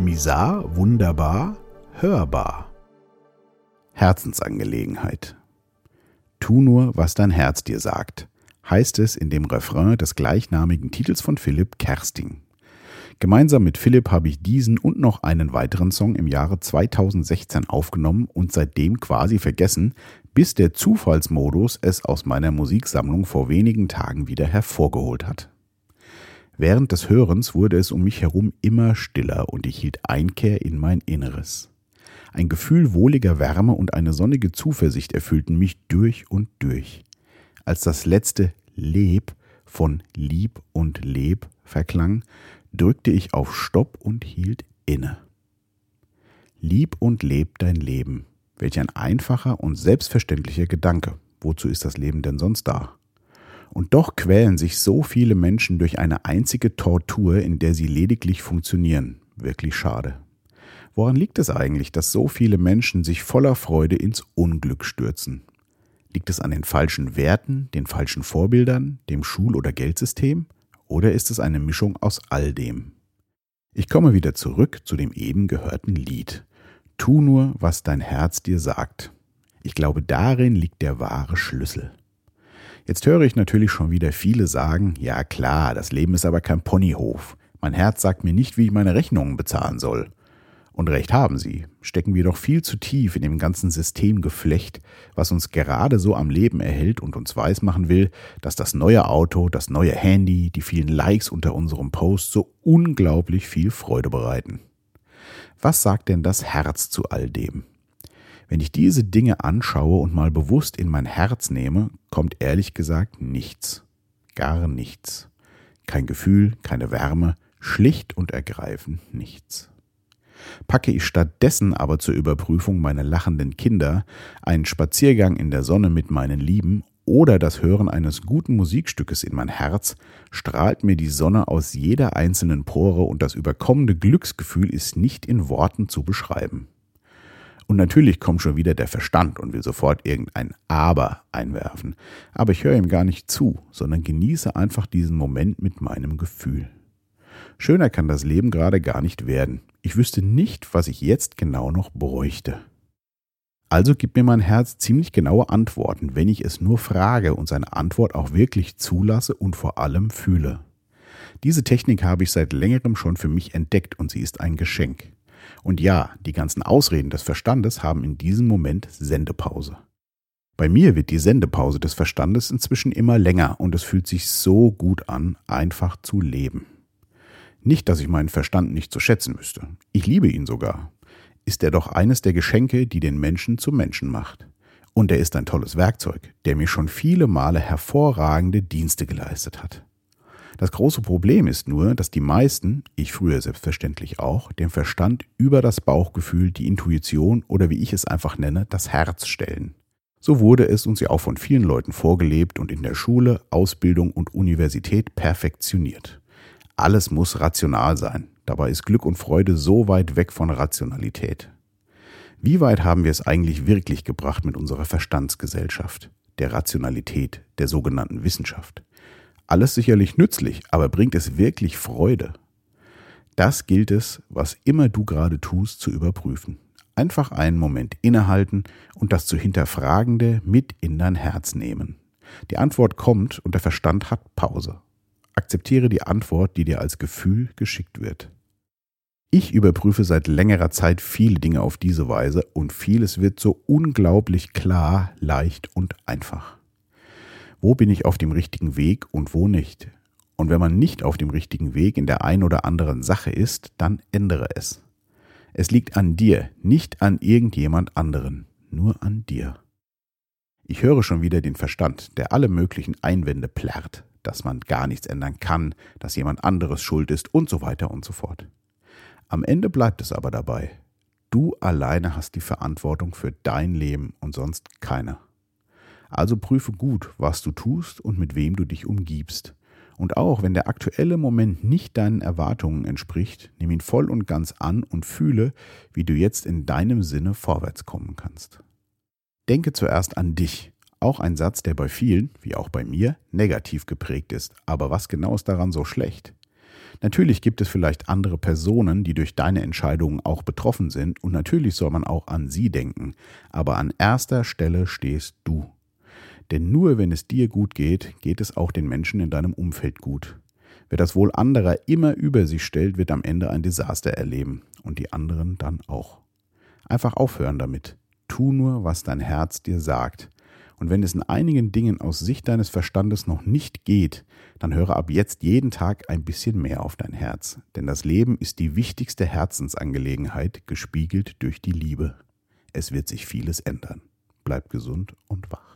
Misar, wunderbar, hörbar. Herzensangelegenheit. Tu nur, was dein Herz dir sagt, heißt es in dem Refrain des gleichnamigen Titels von Philipp Kersting. Gemeinsam mit Philipp habe ich diesen und noch einen weiteren Song im Jahre 2016 aufgenommen und seitdem quasi vergessen, bis der Zufallsmodus es aus meiner Musiksammlung vor wenigen Tagen wieder hervorgeholt hat. Während des Hörens wurde es um mich herum immer stiller und ich hielt Einkehr in mein Inneres. Ein Gefühl wohliger Wärme und eine sonnige Zuversicht erfüllten mich durch und durch. Als das letzte Leb von Lieb und Leb verklang, drückte ich auf Stopp und hielt inne. Lieb und leb dein Leben. Welch ein einfacher und selbstverständlicher Gedanke. Wozu ist das Leben denn sonst da? Und doch quälen sich so viele Menschen durch eine einzige Tortur, in der sie lediglich funktionieren. Wirklich schade. Woran liegt es eigentlich, dass so viele Menschen sich voller Freude ins Unglück stürzen? Liegt es an den falschen Werten, den falschen Vorbildern, dem Schul- oder Geldsystem? Oder ist es eine Mischung aus all dem? Ich komme wieder zurück zu dem eben gehörten Lied. Tu nur, was dein Herz dir sagt. Ich glaube, darin liegt der wahre Schlüssel. Jetzt höre ich natürlich schon wieder viele sagen, ja klar, das Leben ist aber kein Ponyhof. Mein Herz sagt mir nicht, wie ich meine Rechnungen bezahlen soll. Und recht haben sie, stecken wir doch viel zu tief in dem ganzen Systemgeflecht, was uns gerade so am Leben erhält und uns weismachen will, dass das neue Auto, das neue Handy, die vielen Likes unter unserem Post so unglaublich viel Freude bereiten. Was sagt denn das Herz zu all dem? Wenn ich diese Dinge anschaue und mal bewusst in mein Herz nehme, kommt ehrlich gesagt nichts. Gar nichts. Kein Gefühl, keine Wärme, schlicht und ergreifend nichts. Packe ich stattdessen aber zur Überprüfung meine lachenden Kinder, einen Spaziergang in der Sonne mit meinen Lieben oder das Hören eines guten Musikstückes in mein Herz, strahlt mir die Sonne aus jeder einzelnen Pore und das überkommene Glücksgefühl ist nicht in Worten zu beschreiben. Und natürlich kommt schon wieder der Verstand und will sofort irgendein Aber einwerfen. Aber ich höre ihm gar nicht zu, sondern genieße einfach diesen Moment mit meinem Gefühl. Schöner kann das Leben gerade gar nicht werden. Ich wüsste nicht, was ich jetzt genau noch bräuchte. Also gibt mir mein Herz ziemlich genaue Antworten, wenn ich es nur frage und seine Antwort auch wirklich zulasse und vor allem fühle. Diese Technik habe ich seit längerem schon für mich entdeckt und sie ist ein Geschenk. Und ja, die ganzen Ausreden des Verstandes haben in diesem Moment Sendepause. Bei mir wird die Sendepause des Verstandes inzwischen immer länger und es fühlt sich so gut an, einfach zu leben. Nicht, dass ich meinen Verstand nicht zu schätzen wüsste. Ich liebe ihn sogar. Ist er doch eines der Geschenke, die den Menschen zum Menschen macht. Und er ist ein tolles Werkzeug, der mir schon viele Male hervorragende Dienste geleistet hat. Das große Problem ist nur, dass die meisten, ich früher selbstverständlich auch, den Verstand über das Bauchgefühl, die Intuition oder wie ich es einfach nenne, das Herz stellen. So wurde es uns ja auch von vielen Leuten vorgelebt und in der Schule, Ausbildung und Universität perfektioniert. Alles muss rational sein. Dabei ist Glück und Freude so weit weg von Rationalität. Wie weit haben wir es eigentlich wirklich gebracht mit unserer Verstandsgesellschaft, der Rationalität, der sogenannten Wissenschaft? Alles sicherlich nützlich, aber bringt es wirklich Freude? Das gilt es, was immer du gerade tust, zu überprüfen. Einfach einen Moment innehalten und das zu hinterfragende mit in dein Herz nehmen. Die Antwort kommt und der Verstand hat Pause. Akzeptiere die Antwort, die dir als Gefühl geschickt wird. Ich überprüfe seit längerer Zeit viele Dinge auf diese Weise und vieles wird so unglaublich klar, leicht und einfach. Wo bin ich auf dem richtigen Weg und wo nicht? Und wenn man nicht auf dem richtigen Weg in der einen oder anderen Sache ist, dann ändere es. Es liegt an dir, nicht an irgendjemand anderen, nur an dir. Ich höre schon wieder den Verstand, der alle möglichen Einwände plärrt dass man gar nichts ändern kann, dass jemand anderes schuld ist und so weiter und so fort. Am Ende bleibt es aber dabei. Du alleine hast die Verantwortung für dein Leben und sonst keiner. Also prüfe gut, was du tust und mit wem du dich umgibst. Und auch wenn der aktuelle Moment nicht deinen Erwartungen entspricht, nimm ihn voll und ganz an und fühle, wie du jetzt in deinem Sinne vorwärts kommen kannst. Denke zuerst an dich auch ein Satz, der bei vielen, wie auch bei mir, negativ geprägt ist. Aber was genau ist daran so schlecht? Natürlich gibt es vielleicht andere Personen, die durch deine Entscheidungen auch betroffen sind, und natürlich soll man auch an sie denken, aber an erster Stelle stehst du. Denn nur wenn es dir gut geht, geht es auch den Menschen in deinem Umfeld gut. Wer das Wohl anderer immer über sich stellt, wird am Ende ein Desaster erleben und die anderen dann auch. Einfach aufhören damit. Tu nur, was dein Herz dir sagt. Und wenn es in einigen Dingen aus Sicht deines Verstandes noch nicht geht, dann höre ab jetzt jeden Tag ein bisschen mehr auf dein Herz. Denn das Leben ist die wichtigste Herzensangelegenheit, gespiegelt durch die Liebe. Es wird sich vieles ändern. Bleib gesund und wach.